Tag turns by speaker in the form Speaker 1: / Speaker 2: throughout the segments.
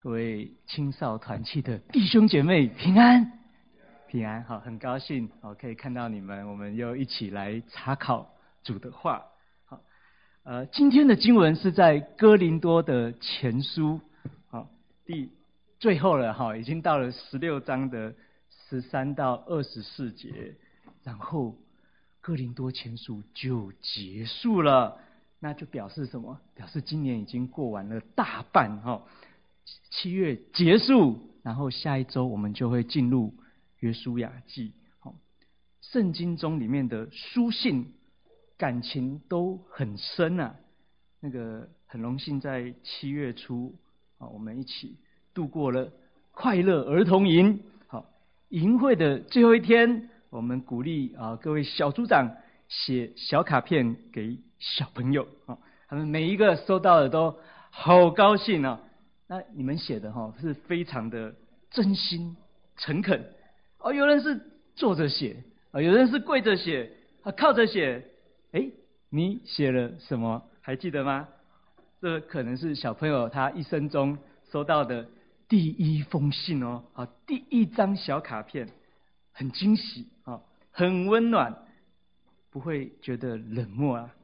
Speaker 1: 各位青少团契的弟兄姐妹平安，平安好，很高兴好可以看到你们，我们又一起来查考主的话。好，呃，今天的经文是在哥林多的前书，好，第最后了哈，已经到了十六章的十三到二十四节，然后哥林多前书就结束了，那就表示什么？表示今年已经过完了大半哈。七月结束，然后下一周我们就会进入约书亚记。好，圣经中里面的书信感情都很深啊。那个很荣幸在七月初啊，我们一起度过了快乐儿童营。好，营会的最后一天，我们鼓励啊各位小组长写小卡片给小朋友啊，他们每一个收到的都好高兴啊。那你们写的哈是非常的真心诚恳哦，有人是坐着写啊，有人是跪着写啊，靠着写。哎，你写了什么？还记得吗？这可能是小朋友他一生中收到的第一封信哦，啊，第一张小卡片，很惊喜啊，很温暖，不会觉得冷漠啊。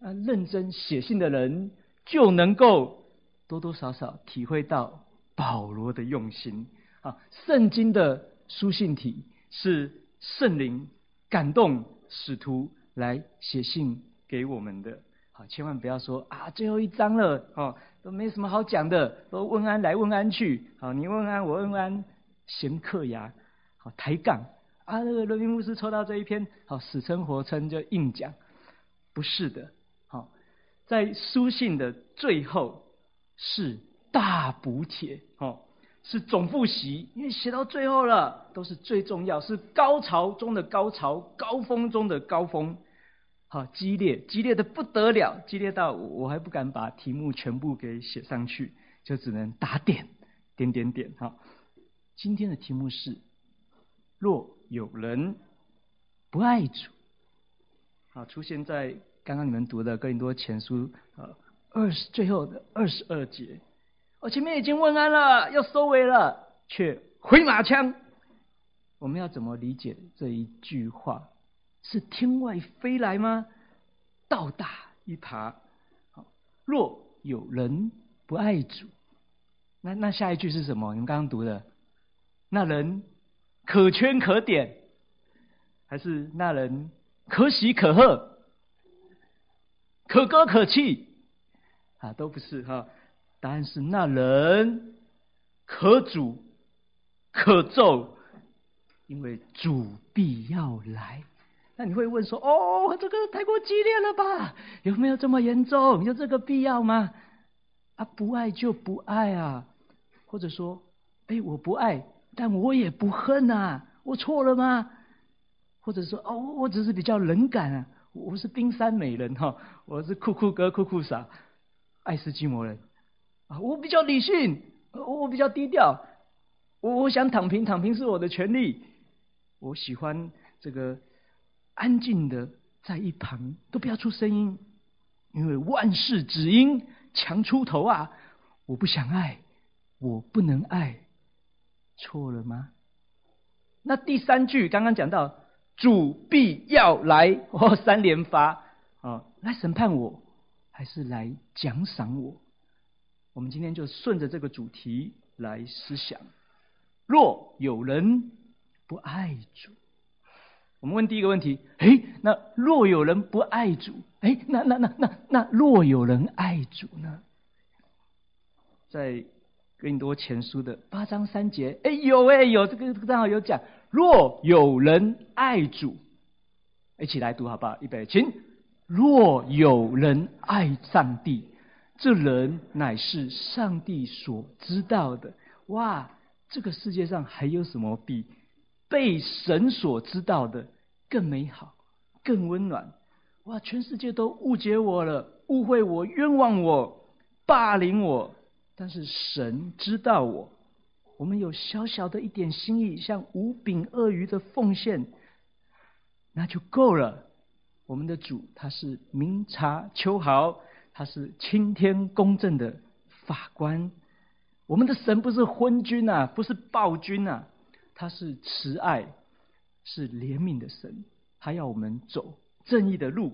Speaker 1: 啊，认真写信的人就能够。多多少少体会到保罗的用心啊！圣经的书信体是圣灵感动使徒来写信给我们的。好，千万不要说啊，最后一章了哦，都没什么好讲的，都问安来问安去。好，你问安我问安，嫌刻牙，好抬杠啊！那个罗宾牧师抽到这一篇，好死撑活撑就硬讲，不是的。好，在书信的最后。是大补帖，哦，是总复习，因为写到最后了，都是最重要，是高潮中的高潮，高峰中的高峰，好激烈，激烈的不得了，激烈到我还不敢把题目全部给写上去，就只能打点，点点点，哈。今天的题目是：若有人不爱主，好，出现在刚刚你们读的哥林多前书，啊。二十最后的二十二节，我前面已经问安了，要收尾了，却回马枪。我们要怎么理解这一句话？是天外飞来吗？倒打一耙。若有人不爱主，那那下一句是什么？你们刚刚读的，那人可圈可点，还是那人可喜可贺，可歌可泣？啊，都不是哈，答案是那人可主可咒，因为主必要来。那你会问说：哦，这个太过激烈了吧？有没有这么严重？有这个必要吗？啊，不爱就不爱啊，或者说，哎，我不爱，但我也不恨啊，我错了吗？或者说，哦，我只是比较冷感啊，我是冰山美人哈，我是酷酷哥酷酷嫂。爱斯基摩人啊，我比较理性，我比较低调，我我想躺平，躺平是我的权利。我喜欢这个安静的在一旁，都不要出声音，因为万事只因强出头啊！我不想爱，我不能爱，错了吗？那第三句刚刚讲到主必要来，哦，三连发啊，来审判我。还是来奖赏我？我们今天就顺着这个主题来思想。若有人不爱主，我们问第一个问题：诶，那若有人不爱主，诶，那那那那那若有人爱主呢？在更多前书的八章三节，诶，有诶，有这个正好有讲，若有人爱主，一起来读好不好？预备，请。若有人爱上帝，这人乃是上帝所知道的。哇，这个世界上还有什么比被神所知道的更美好、更温暖？哇，全世界都误解我了，误会我、冤枉我、霸凌我，但是神知道我。我们有小小的一点心意，像五饼鳄鱼的奉献，那就够了。我们的主他是明察秋毫，他是青天公正的法官。我们的神不是昏君啊，不是暴君啊，他是慈爱，是怜悯的神，他要我们走正义的路。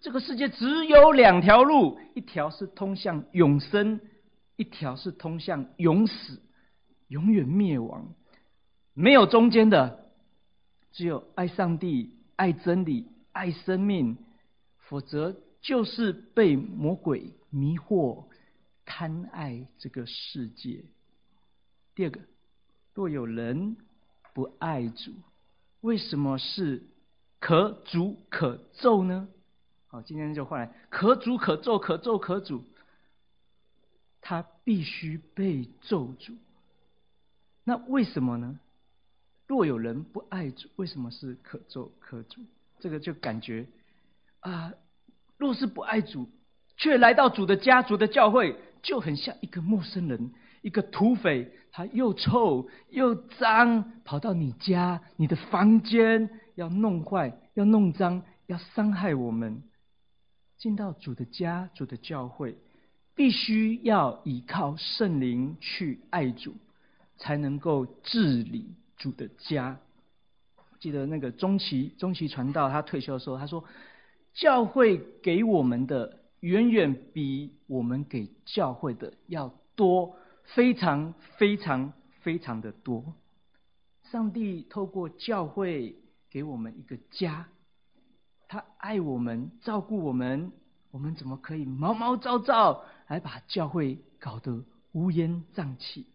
Speaker 1: 这个世界只有两条路，一条是通向永生，一条是通向永死，永远灭亡，没有中间的，只有爱上帝、爱真理、爱生命，否则就是被魔鬼迷惑。贪爱这个世界。第二个，若有人不爱主，为什么是可主可咒呢？好，今天就换来可主可咒，可咒可主，他必须被咒诅。那为什么呢？若有人不爱主，为什么是可咒可主？这个就感觉啊，若是不爱主，却来到主的家、族的教会。就很像一个陌生人，一个土匪，他又臭又脏，跑到你家、你的房间，要弄坏、要弄脏、要伤害我们。进到主的家、主的教会，必须要依靠圣灵去爱主，才能够治理主的家。记得那个中期中期传道，他退休的时候，他说：“教会给我们的。”远远比我们给教会的要多，非常非常非常的多。上帝透过教会给我们一个家，他爱我们，照顾我们，我们怎么可以毛毛躁躁，来把教会搞得乌烟瘴气？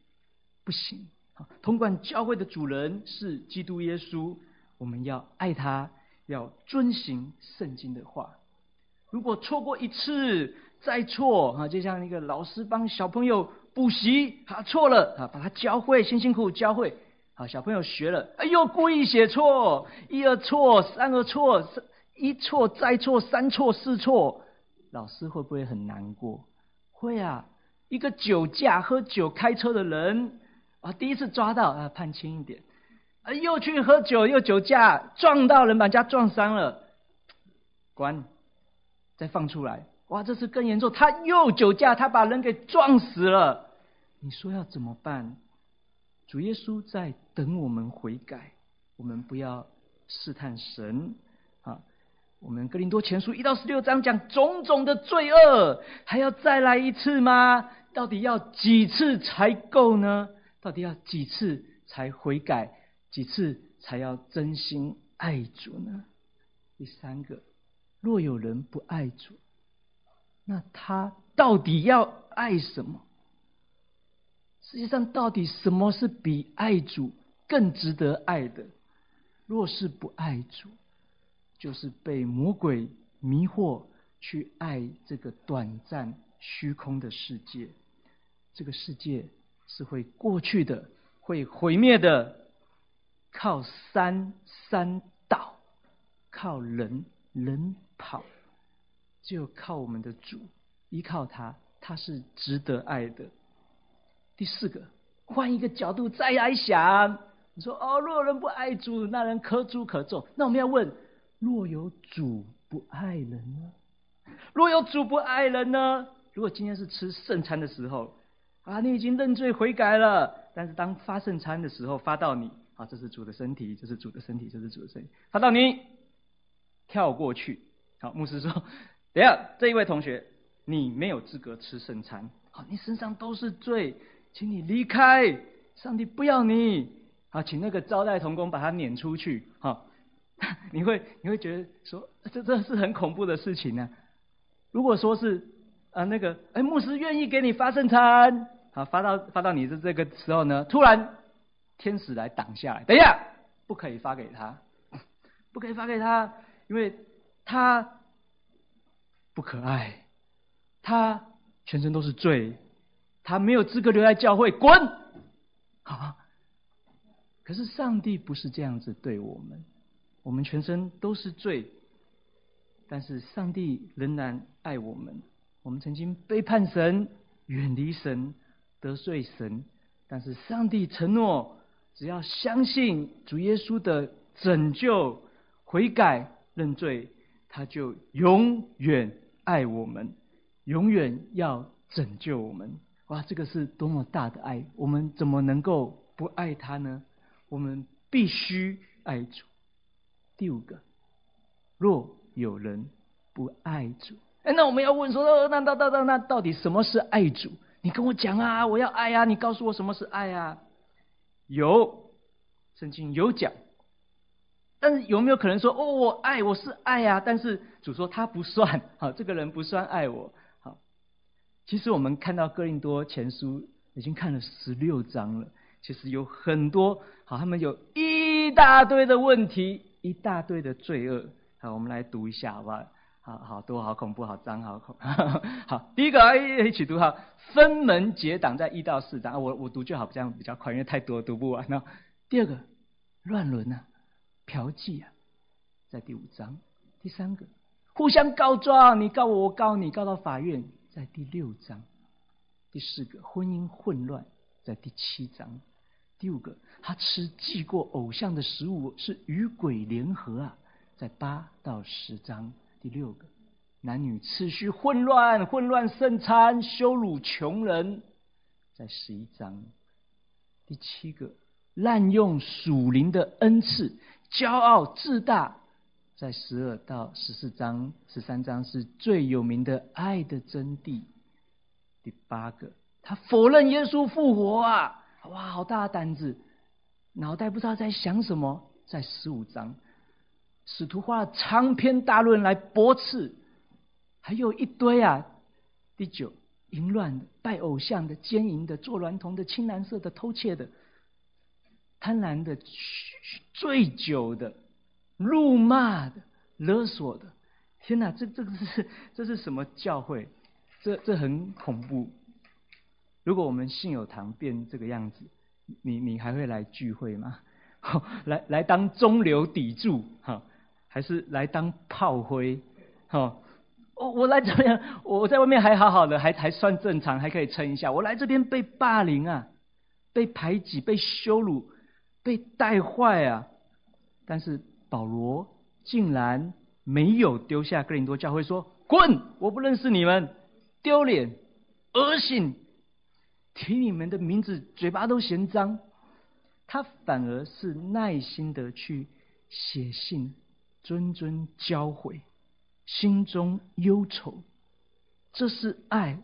Speaker 1: 不行！好，统管教会的主人是基督耶稣，我们要爱他，要遵行圣经的话。如果错过一次再错啊，就像一个老师帮小朋友补习，他错了啊，把他教会，辛辛苦苦教会，啊，小朋友学了，哎呦，故意写错，一而错，三而错，一错再错，三错四错，老师会不会很难过？会啊，一个酒驾喝酒开车的人啊，第一次抓到啊，判轻一点，啊，又去喝酒又酒驾撞到人，把人家撞伤了，关。再放出来，哇，这次更严重，他又酒驾，他把人给撞死了。你说要怎么办？主耶稣在等我们悔改，我们不要试探神啊。我们哥林多前书一到十六章讲种种的罪恶，还要再来一次吗？到底要几次才够呢？到底要几次才悔改？几次才要真心爱主呢？第三个。若有人不爱主，那他到底要爱什么？世界上到底什么是比爱主更值得爱的？若是不爱主，就是被魔鬼迷惑去爱这个短暂虚空的世界。这个世界是会过去的，会毁灭的。靠山山倒，靠人人。跑，就靠我们的主，依靠他，他是值得爱的。第四个，换一个角度再来想，你说哦，若人不爱主，那人可诅可咒。那我们要问：若有主不爱人呢？若有主不爱人呢？如果今天是吃圣餐的时候啊，你已经认罪悔改了，但是当发圣餐的时候发到你，啊，这是主的身体，这是主的身体，这是主的身体，发到你，跳过去。好，牧师说：“等下，这一位同学，你没有资格吃圣餐。好，你身上都是罪，请你离开，上帝不要你。好，请那个招待童工把他撵出去。好，你会你会觉得说，这这是很恐怖的事情呢、如果说是啊，那个哎，牧师愿意给你发圣餐，好，发到发到你的这个时候呢，突然天使来挡下来，等一下，不可以发给他，不可以发给他，因为。”他不可爱，他全身都是罪，他没有资格留在教会，滚！好，可是上帝不是这样子对我们，我们全身都是罪，但是上帝仍然爱我们。我们曾经背叛神、远离神、得罪神，但是上帝承诺，只要相信主耶稣的拯救、悔改、认罪。他就永远爱我们，永远要拯救我们。哇，这个是多么大的爱！我们怎么能够不爱他呢？我们必须爱主。第五个，若有人不爱主，哎，那我们要问说，那那那那那到底什么是爱主？你跟我讲啊，我要爱啊！你告诉我什么是爱啊？有，圣经有讲，但是有没有可能说，哦，我爱，我是爱啊？但是主说他不算，好，这个人不算爱我。好，其实我们看到哥林多前书已经看了十六章了，其实有很多，好，他们有一大堆的问题，一大堆的罪恶。好，我们来读一下，好不好？好好多，好恐怖，好脏，好恐。好，第一个一起读哈，分门结党在一到四章，我我读就好，这样比较快，因为太多读不完。那第二个乱伦啊，嫖妓啊，在第五章。第三个互相告状，你告我，我告你，告到法院，在第六章。第四个婚姻混乱，在第七章。第五个他吃祭过偶像的食物，是与鬼联合啊，在八到十章。第六个，男女次序混乱，混乱圣餐，羞辱穷人，在十一章。第七个，滥用属灵的恩赐，骄傲自大，在十二到十四章，十三章是最有名的爱的真谛。第八个，他否认耶稣复活啊，哇，好大胆子，脑袋不知道在想什么，在十五章。使徒花了长篇大论来驳斥，还有一堆啊。第九，淫乱的、拜偶像的、奸淫的、做孌童的、青蓝色的、偷窃的、贪婪的、醉酒的、辱骂的、勒索的。天哪，这这个是这是什么教会？这这很恐怖。如果我们信友堂变这个样子，你你还会来聚会吗？来来当中流砥柱哈？还是来当炮灰，哦，我我来这边，我在外面还好好的，还还算正常，还可以撑一下。我来这边被霸凌啊，被排挤，被羞辱，被带坏啊。但是保罗竟然没有丢下哥林多教会，说滚，我不认识你们，丢脸，恶心，提你们的名字嘴巴都嫌脏。他反而是耐心的去写信。谆谆教诲，心中忧愁，这是爱，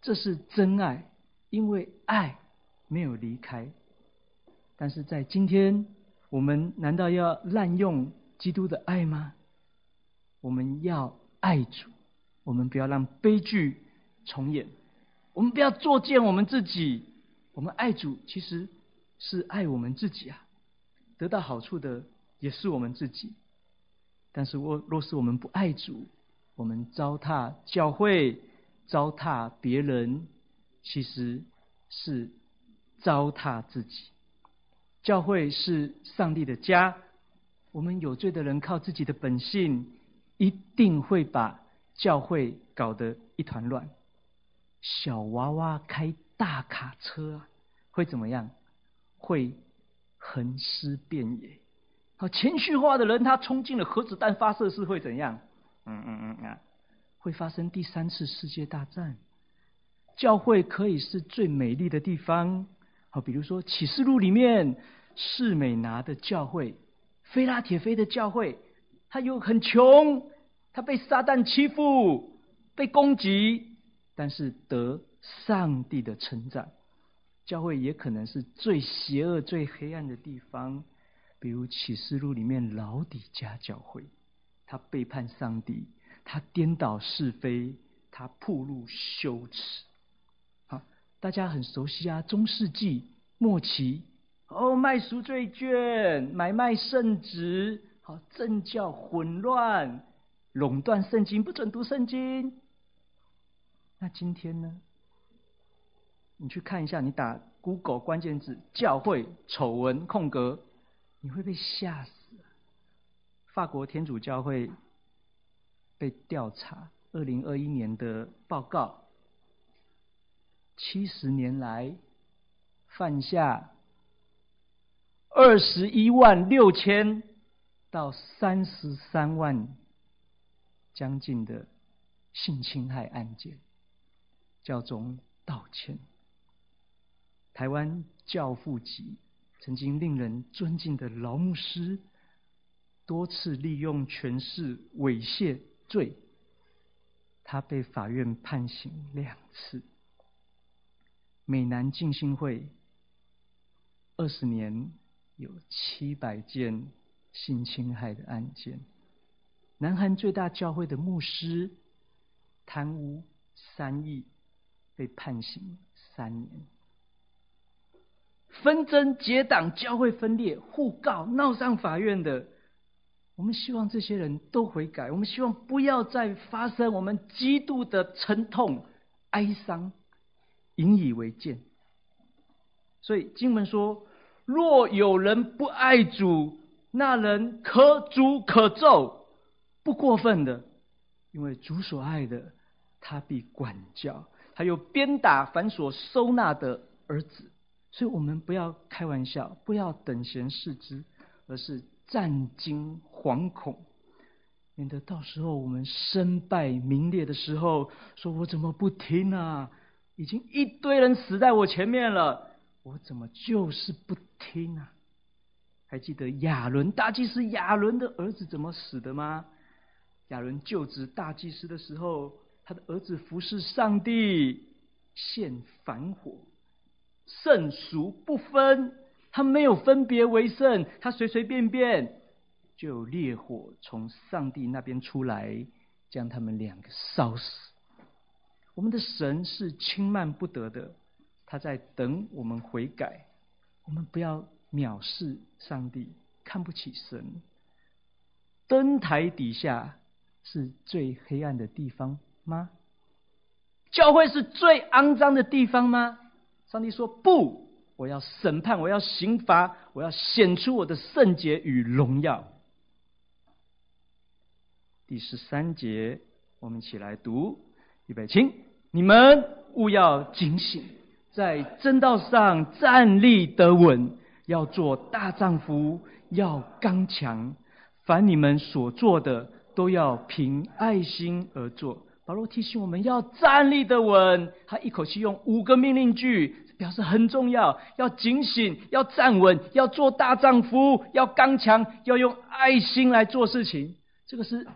Speaker 1: 这是真爱，因为爱没有离开。但是在今天，我们难道要滥用基督的爱吗？我们要爱主，我们不要让悲剧重演，我们不要作践我们自己。我们爱主，其实是爱我们自己啊，得到好处的也是我们自己。但是，若若是我们不爱主，我们糟蹋教会、糟蹋别人，其实是糟蹋自己。教会是上帝的家，我们有罪的人靠自己的本性，一定会把教会搞得一团乱。小娃娃开大卡车啊，会怎么样？会横尸遍野。好，情绪化的人，他冲进了核子弹发射室会怎样？嗯嗯嗯啊，会发生第三次世界大战。教会可以是最美丽的地方，好，比如说启示录里面士美拿的教会，菲拉铁非的教会，他又很穷，他被撒旦欺负，被攻击，但是得上帝的称赞。教会也可能是最邪恶、最黑暗的地方。比如启示录里面老底家教会，他背叛上帝，他颠倒是非，他暴露羞耻。好，大家很熟悉啊，中世纪末期，哦，卖赎罪券，买卖圣职，好，政教混乱，垄断圣经，不准读圣经。那今天呢？你去看一下，你打 Google 关键字“教会丑闻”空格。你会被吓死！法国天主教会被调查，二零二一年的报告，七十年来犯下二十一万六千到三十三万将近的性侵害案件，教宗道歉。台湾教父级曾经令人尊敬的劳牧师，多次利用权势猥亵罪，他被法院判刑两次。美南浸信会二十年有七百件性侵害的案件。南韩最大教会的牧师贪污三亿，被判刑三年。纷争结党、教会分裂、互告闹上法院的，我们希望这些人都悔改。我们希望不要再发生，我们极度的沉痛、哀伤。引以为鉴，所以经文说：若有人不爱主，那人可诅可咒，不过分的，因为主所爱的，他必管教，他又鞭打凡所收纳的儿子。所以我们不要开玩笑，不要等闲视之，而是战惊惶恐，免得到时候我们身败名裂的时候，说我怎么不听啊？已经一堆人死在我前面了，我怎么就是不听啊？还记得亚伦大祭司亚伦的儿子怎么死的吗？亚伦就职大祭司的时候，他的儿子服侍上帝，献反火，圣俗不分，他没有分别为圣，他随随便便就有烈火从上帝那边出来，将他们两个烧死。我们的神是轻慢不得的，他在等我们悔改。我们不要藐视上帝，看不起神。灯台底下是最黑暗的地方吗？教会是最肮脏的地方吗？上帝说不，我要审判，我要刑罚，我要显出我的圣洁与荣耀。第十三节，我们一起来读，预备，请。你们务要警醒，在正道上站立得稳，要做大丈夫，要刚强。凡你们所做的，都要凭爱心而做。保罗提醒我们要站立得稳，他一口气用五个命令句，表示很重要。要警醒，要站稳，要做大丈夫，要刚强，要用爱心来做事情。这个是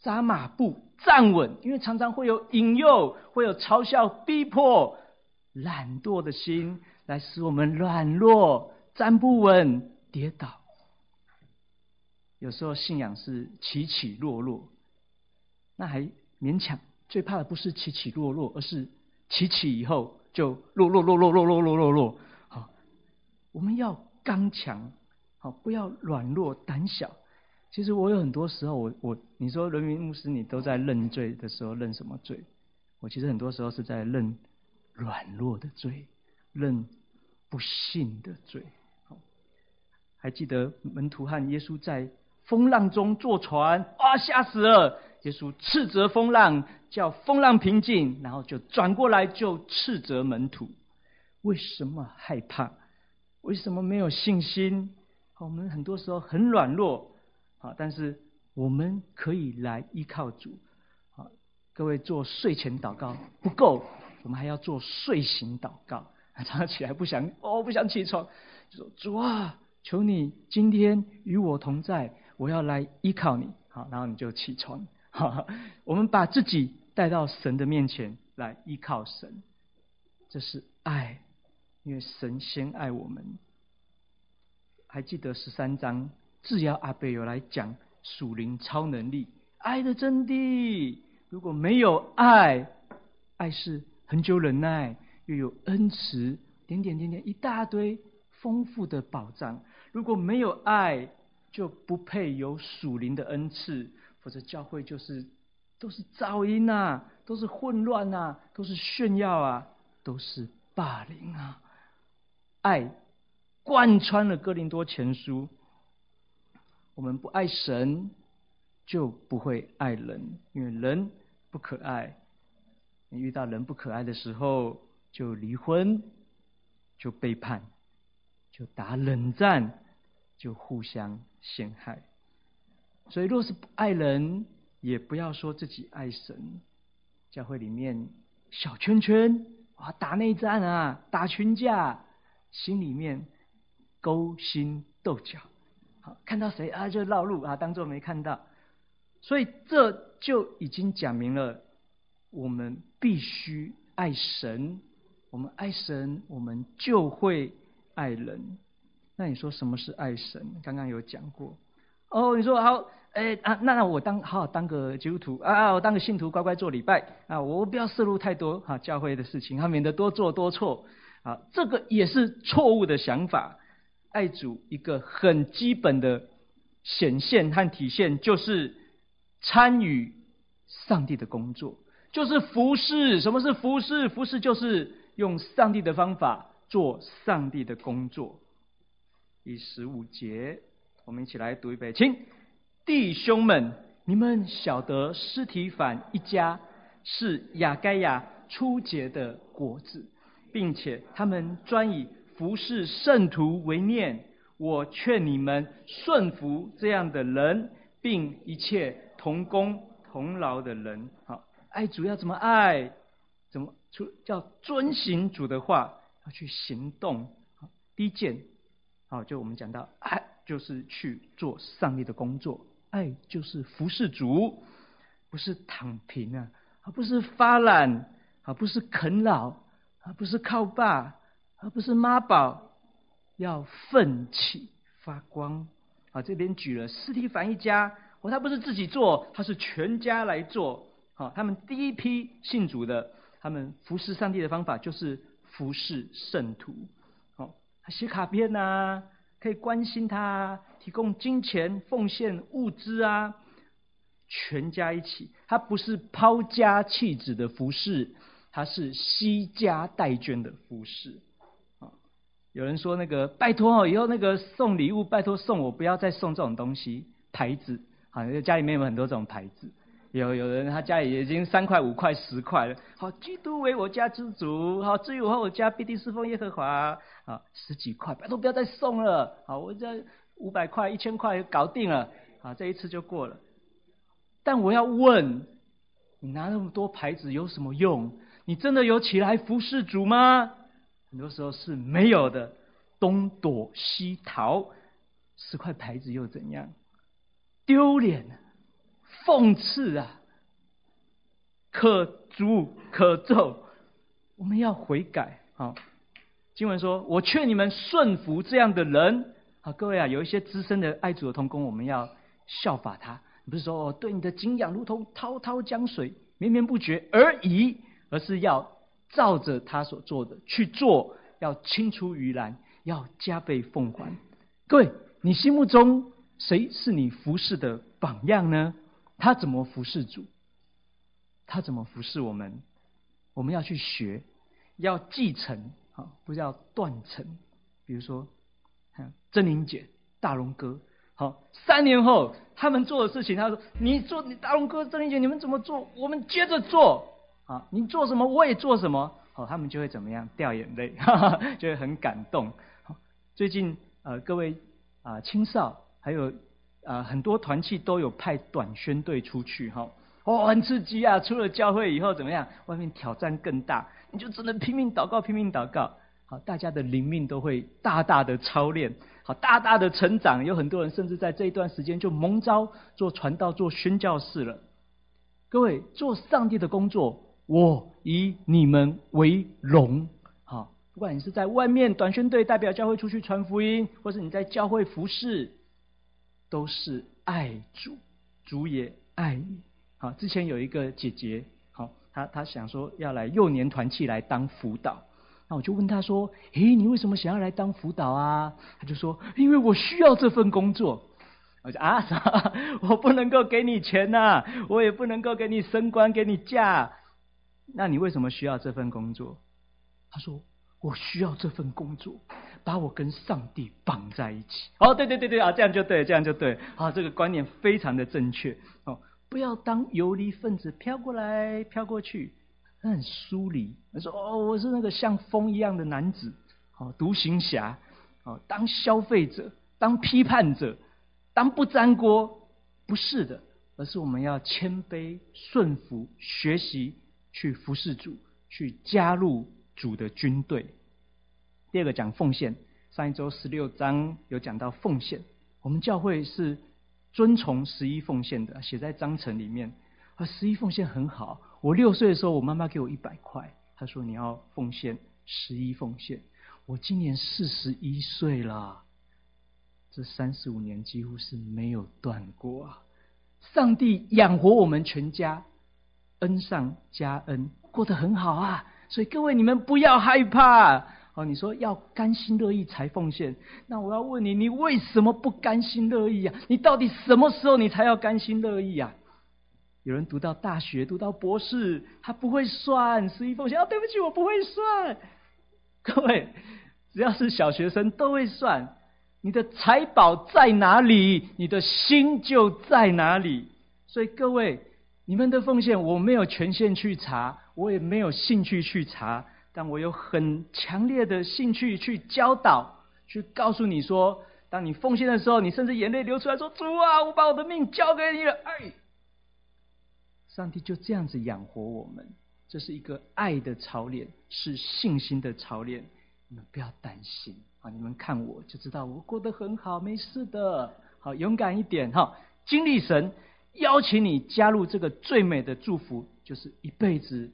Speaker 1: 扎马步。站稳，因为常常会有引诱，会有嘲笑、逼迫、懒惰的心，来使我们软弱、站不稳、跌倒。有时候信仰是起起落落，那还勉强。最怕的不是起起落落，而是起起以后就落落落落落落落落落。好，我们要刚强，好，不要软弱、胆小。其实我有很多时候我，我你说人民牧师，你都在认罪的时候认什么罪？我其实很多时候是在认软弱的罪，认不信的罪。还记得门徒和耶稣在风浪中坐船，啊，吓死了！耶稣斥责风浪，叫风浪平静，然后就转过来就斥责门徒。为什么害怕？为什么没有信心？我们很多时候很软弱。啊，但是我们可以来依靠主。啊，各位做睡前祷告不够，我们还要做睡醒祷告。早上起来不想哦，不想起床，就说主啊，求你今天与我同在，我要来依靠你。好，然后你就起床。哈，我们把自己带到神的面前来依靠神，这是爱，因为神先爱我们。还记得十三章？智瑶阿贝有来讲属灵超能力，爱的真谛。如果没有爱，爱是恒久忍耐，又有恩慈，点点点点一大堆丰富的宝藏。如果没有爱，就不配有属灵的恩赐。否则教会就是都是噪音啊，都是混乱啊，都是炫耀啊，都是霸凌啊。爱贯穿了哥林多前书。我们不爱神，就不会爱人，因为人不可爱。你遇到人不可爱的时候，就离婚，就背叛，就打冷战，就互相陷害。所以，若是不爱人，也不要说自己爱神。教会里面小圈圈啊，打内战啊，打群架，心里面勾心斗角，好，看到谁啊就绕路啊，当做没看到。所以这就已经讲明了，我们必须爱神，我们爱神，我们就会爱人。那你说什么是爱神？刚刚有讲过。哦，你说好，哎啊，那那我当好好当个基督徒啊，我当个信徒，乖乖做礼拜啊，我不要涉入太多哈教会的事情，哈免得多做多错啊。这个也是错误的想法。爱主一个很基本的显现和体现，就是参与上帝的工作，就是服侍。什么是服侍？服侍就是用上帝的方法做上帝的工作。第十五节，我们一起来读一遍，请弟兄们，你们晓得司提反一家是亚该亚初结的果子，并且他们专以服侍圣徒为念。我劝你们顺服这样的人，并一切同工同劳的人。好，爱主要怎么爱？怎么出叫遵行主的话，要去行动。第一件。好，就我们讲到，爱就是去做上帝的工作，爱就是服侍主，不是躺平啊，而不是发懒，而不是啃老，而不是靠爸，而不是妈宝，要奋起发光。啊，这边举了斯提凡一家，哦，他不是自己做，他是全家来做。好，他们第一批信主的，他们服侍上帝的方法就是服侍圣徒。他写卡片呐、啊，可以关心他，提供金钱、奉献物资啊，全家一起。他不是抛家弃子的服侍，他是惜家带眷的服侍。啊，有人说那个拜托哦，以后那个送礼物，拜托送我，不要再送这种东西，牌子。好像，家里面有很多这种牌子。有有人他家里已经三块五块十块了，好，基督为我家之主，好，至于我和我家必定侍奉耶和华，啊，十几块，拜托不要再送了，好，我这五百块一千块搞定了，啊，这一次就过了。但我要问，你拿那么多牌子有什么用？你真的有起来服侍主吗？很多时候是没有的，东躲西逃，十块牌子又怎样？丢脸。讽刺啊，可诛可咒，我们要悔改。好，经文说：“我劝你们顺服这样的人。”好，各位啊，有一些资深的爱主的同工，我们要效法他。不是说哦，对你的敬仰如同滔滔江水，绵绵不绝而已，而是要照着他所做的去做，要青出于蓝，要加倍奉还。各位，你心目中谁是你服侍的榜样呢？他怎么服侍主？他怎么服侍我们？我们要去学，要继承，啊，不要断层。比如说，看珍妮姐、大龙哥，好，三年后他们做的事情，他说：“你做，你大龙哥、珍妮姐，你们怎么做？我们接着做。”啊，你做什么，我也做什么。好，他们就会怎么样？掉眼泪，哈哈，就会很感动。最近，呃，各位啊，青少还有。呃，很多团契都有派短宣队出去，哈，哦，很刺激啊！出了教会以后怎么样？外面挑战更大，你就只能拼命祷告，拼命祷告。好，大家的灵命都会大大的操练，好，大大的成长。有很多人甚至在这一段时间就蒙招做传道、做宣教士了。各位做上帝的工作，我以你们为荣。好，不管你是在外面短宣队代表教会出去传福音，或是你在教会服侍。都是爱主，主也爱你。好，之前有一个姐姐，好，她她想说要来幼年团契来当辅导，那我就问她说：“诶，你为什么想要来当辅导啊？”她就说：“因为我需要这份工作。”我就：“啊，我不能够给你钱呐，我也不能够给你升官，给你假。那你为什么需要这份工作？”她说：“我需要这份工作。”把我跟上帝绑在一起。哦，对对对对啊，这样就对，这样就对。啊，这个观念非常的正确。哦，不要当游离分子，飘过来飘过去，很疏离。他说：“哦，我是那个像风一样的男子，哦，独行侠，哦，当消费者，当批判者，当不沾锅，不是的，而是我们要谦卑顺服，学习去服侍主，去加入主的军队。第二个讲奉献，上一周十六章有讲到奉献，我们教会是遵从十一奉献的，写在章程里面。而十一奉献很好，我六岁的时候，我妈妈给我一百块，她说你要奉献十一奉献。我今年四十一岁了，这三十五年几乎是没有断过啊！上帝养活我们全家，恩上加恩，过得很好啊！所以各位你们不要害怕哦。你说要甘心乐意才奉献，那我要问你，你为什么不甘心乐意啊？你到底什么时候你才要甘心乐意啊？有人读到大学，读到博士，他不会算十一奉献。啊，对不起，我不会算。各位，只要是小学生都会算。你的财宝在哪里，你的心就在哪里。所以各位，你们的奉献我没有权限去查，我也没有兴趣去查，但我有很强烈的兴趣去教导，去告诉你说，当你奉献的时候，你甚至眼泪流出来说：“主啊，我把我的命交给你了。”哎，上帝就这样子养活我们，这是一个爱的操练，是信心的操练。你们不要担心。啊！你们看我就知道我过得很好，没事的。好，勇敢一点哈！经历神邀请你加入这个最美的祝福，就是一辈子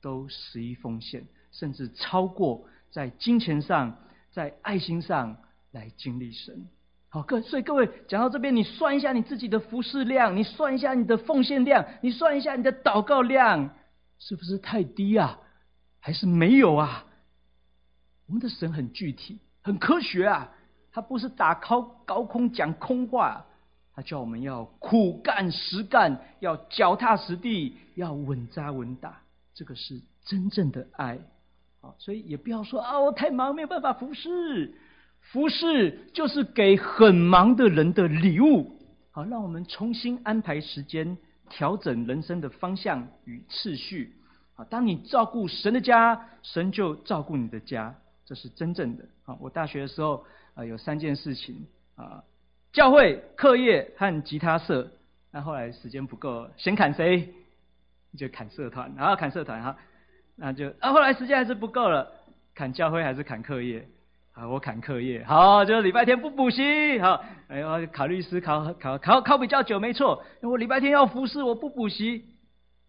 Speaker 1: 都十一奉献，甚至超过在金钱上、在爱心上来经历神。好，各所以各位讲到这边，你算一下你自己的服饰量，你算一下你的奉献量，你算一下你的祷告量，是不是太低啊？还是没有啊？我们的神很具体。很科学啊，他不是打高高空讲空话，他叫我们要苦干实干，要脚踏实地，要稳扎稳打，这个是真正的爱。所以也不要说啊，我太忙没有办法服侍，服侍就是给很忙的人的礼物。好，让我们重新安排时间，调整人生的方向与次序。好，当你照顾神的家，神就照顾你的家。这是真正的啊！我大学的时候啊，有三件事情啊：教会、课业和吉他社。那后来时间不够，先砍谁？就砍社团，然后砍社团哈。那就啊，后来时间还是不够了，砍教会还是砍课业？啊，我砍课业。好，就是礼拜天不补习。好，哎呦，考律师考考考考比较久，没错。我礼拜天要服侍，我不补习。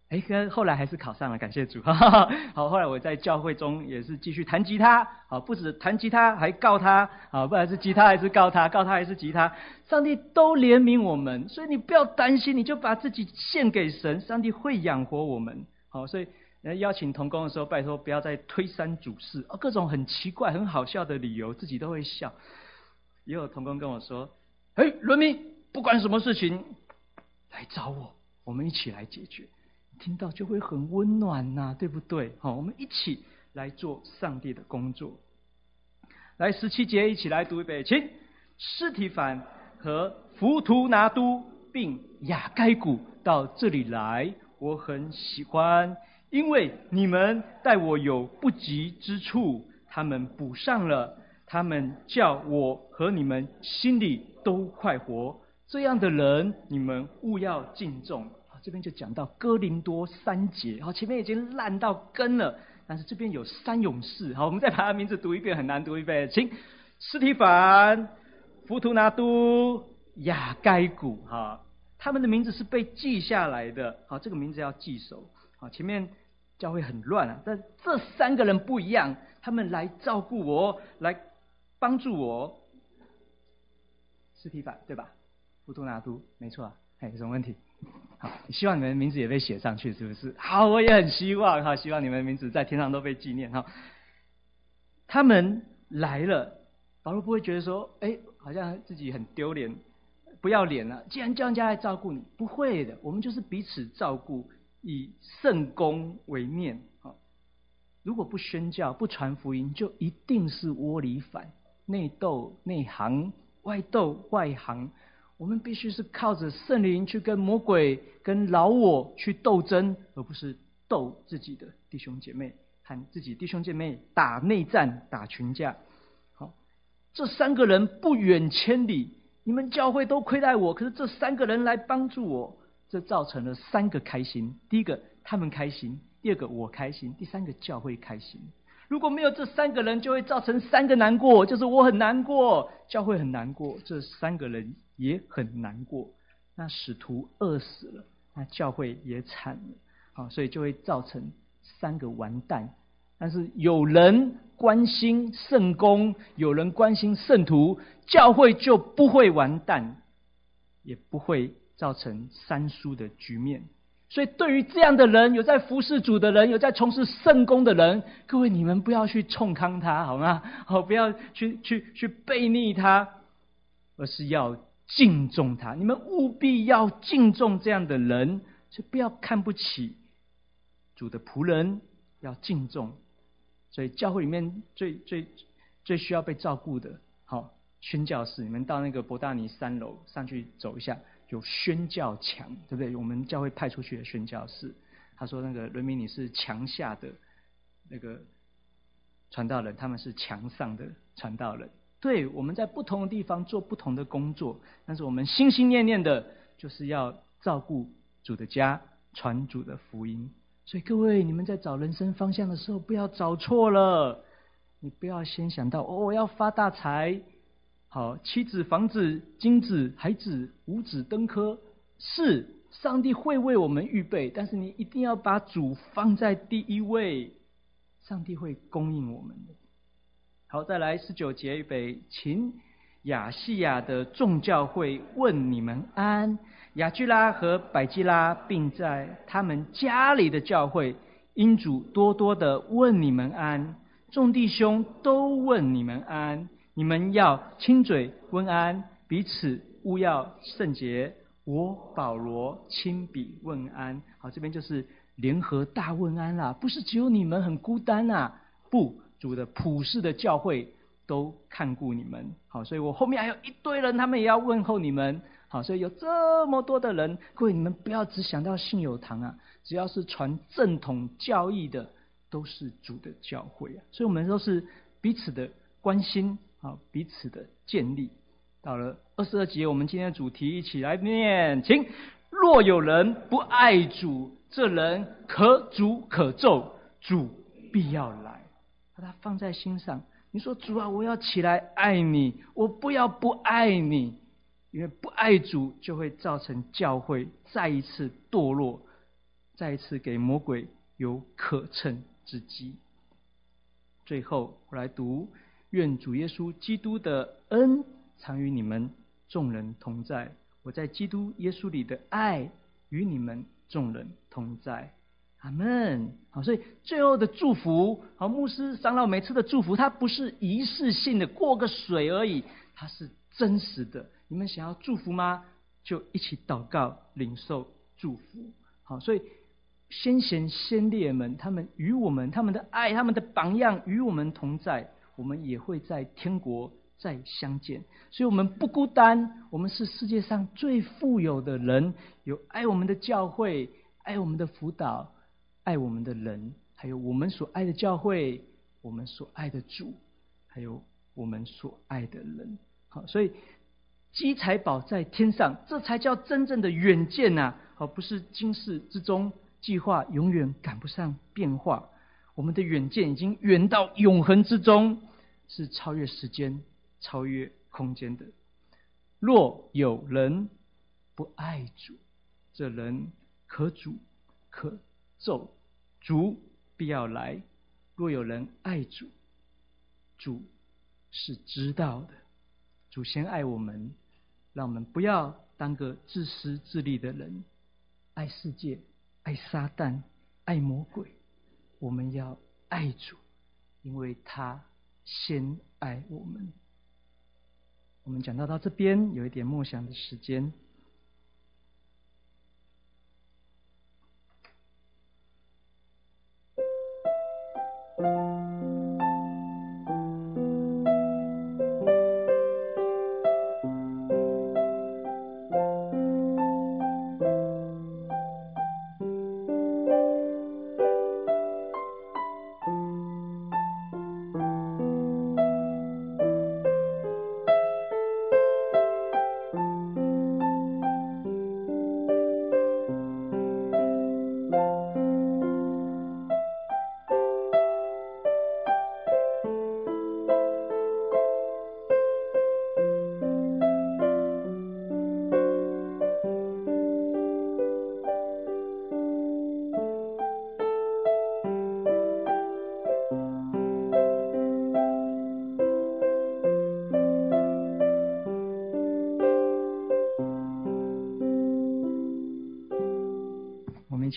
Speaker 1: 哎，跟后来还是考上了，感谢主。好，后来我在教会中也是继续弹吉他，好，不止弹吉他，还告他，好，不管是吉他还是告他，告他还是吉他，上帝都怜悯我们，所以你不要担心，你就把自己献给神，上帝会养活我们。好，所以邀请同工的时候，拜托不要再推三阻四，哦，各种很奇怪、很好笑的理由，自己都会笑。也有同工跟我说：“哎，伦明，不管什么事情，来找我，我们一起来解决。”听到就会很温暖呐、啊，对不对？好，我们一起来做上帝的工作。来十七节，一起来读一遍，请。司提反和弗图拿都并亚该古到这里来，我很喜欢，因为你们待我有不及之处，他们补上了，他们叫我和你们心里都快活。这样的人，你们务要敬重。好这边就讲到哥林多三杰，好，前面已经烂到根了，但是这边有三勇士，好，我们再把他名字读一遍，很难读一遍，请，斯提凡、弗图拿都、亚该古，哈，他们的名字是被记下来的，好，这个名字要记熟，好，前面教会很乱啊，但这三个人不一样，他们来照顾我，来帮助我，司提反对吧？弗图拿都，没错啊，哎，有什么问题？好，希望你们的名字也被写上去，是不是？好，我也很希望哈，希望你们的名字在天上都被纪念哈。他们来了，保罗不会觉得说，哎，好像自己很丢脸，不要脸了。既然叫人家来照顾你，不会的，我们就是彼此照顾，以圣功为念。啊，如果不宣教、不传福音，就一定是窝里反、内斗内行、外斗外行。我们必须是靠着圣灵去跟魔鬼、跟老我去斗争，而不是斗自己的弟兄姐妹，和自己弟兄姐妹打内战、打群架。好，这三个人不远千里，你们教会都亏待我，可是这三个人来帮助我，这造成了三个开心：第一个他们开心，第二个我开心，第三个教会开心。如果没有这三个人，就会造成三个难过，就是我很难过，教会很难过，这三个人也很难过。那使徒饿死了，那教会也惨了，好，所以就会造成三个完蛋。但是有人关心圣公，有人关心圣徒，教会就不会完蛋，也不会造成三输的局面。所以，对于这样的人，有在服侍主的人，有在从事圣工的人，各位，你们不要去冲康他，好吗？好，不要去去去背逆他，而是要敬重他。你们务必要敬重这样的人，所以不要看不起主的仆人，要敬重。所以，教会里面最最最需要被照顾的，好，宣教士，你们到那个博大尼三楼上去走一下。有宣教墙，对不对？我们教会派出去的宣教士，他说：“那个伦明，你是墙下的那个传道人，他们是墙上的传道人。对，我们在不同的地方做不同的工作，但是我们心心念念的就是要照顾主的家，传主的福音。所以各位，你们在找人生方向的时候，不要找错了。你不要先想到哦，我要发大财。”好，妻子、房子、金子、孩子、五子登科，是上帝会为我们预备，但是你一定要把主放在第一位，上帝会供应我们的。好，再来十九节预备，请亚细亚的众教会问你们安，亚居拉和百基拉，并在他们家里的教会，因主多多的问你们安，众弟兄都问你们安。你们要亲嘴问安，彼此勿要圣洁。我保罗亲笔问安。好，这边就是联合大问安啦，不是只有你们很孤单啊，不，主的普世的教会都看顾你们。好，所以我后面还有一堆人，他们也要问候你们。好，所以有这么多的人，各位你们不要只想到信友堂啊，只要是传正统教义的，都是主的教会啊。所以我们都是彼此的关心。好，彼此的建立。到了二十二节，我们今天的主题一起来念，请：若有人不爱主，这人可诅可咒，主必要来，把他放在心上。你说主啊，我要起来爱你，我不要不爱你，因为不爱主就会造成教会再一次堕落，再一次给魔鬼有可乘之机。最后，我来读。愿主耶稣基督的恩常与你们众人同在。我在基督耶稣里的爱与你们众人同在。阿门。好，所以最后的祝福，好，牧师长老每次的祝福，它不是仪式性的过个水而已，它是真实的。你们想要祝福吗？就一起祷告，领受祝福。好，所以先贤先烈们，他们与我们，他们的爱，他们的榜样与我们同在。我们也会在天国再相见，所以我们不孤单。我们是世界上最富有的人，有爱我们的教会，爱我们的辅导，爱我们的人，还有我们所爱的教会，我们所爱的主，还有我们所爱的人。好，所以积财宝在天上，这才叫真正的远见呐！而不是今世之中计划永远赶不上变化。我们的远见已经远到永恒之中。是超越时间、超越空间的。若有人不爱主，这人可诅可咒，主必要来。若有人爱主，主是知道的。主先爱我们，让我们不要当个自私自利的人，爱世界、爱撒旦、爱魔鬼。我们要爱主，因为他。先爱我们。我们讲到到这边，有一点默想的时间。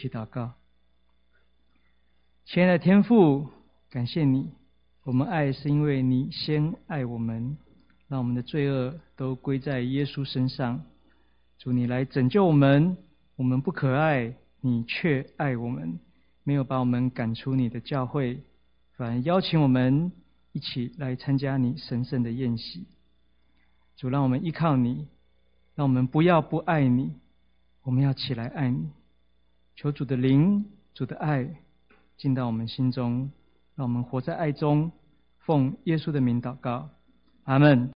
Speaker 1: 起祷告。亲爱的天父，感谢你，我们爱是因为你先爱我们，让我们的罪恶都归在耶稣身上。主你来拯救我们，我们不可爱，你却爱我们，没有把我们赶出你的教会，反而邀请我们一起来参加你神圣的宴席。主让我们依靠你，让我们不要不爱你，我们要起来爱你。求主的灵，主的爱进到我们心中，让我们活在爱中，奉耶稣的名祷告，阿门。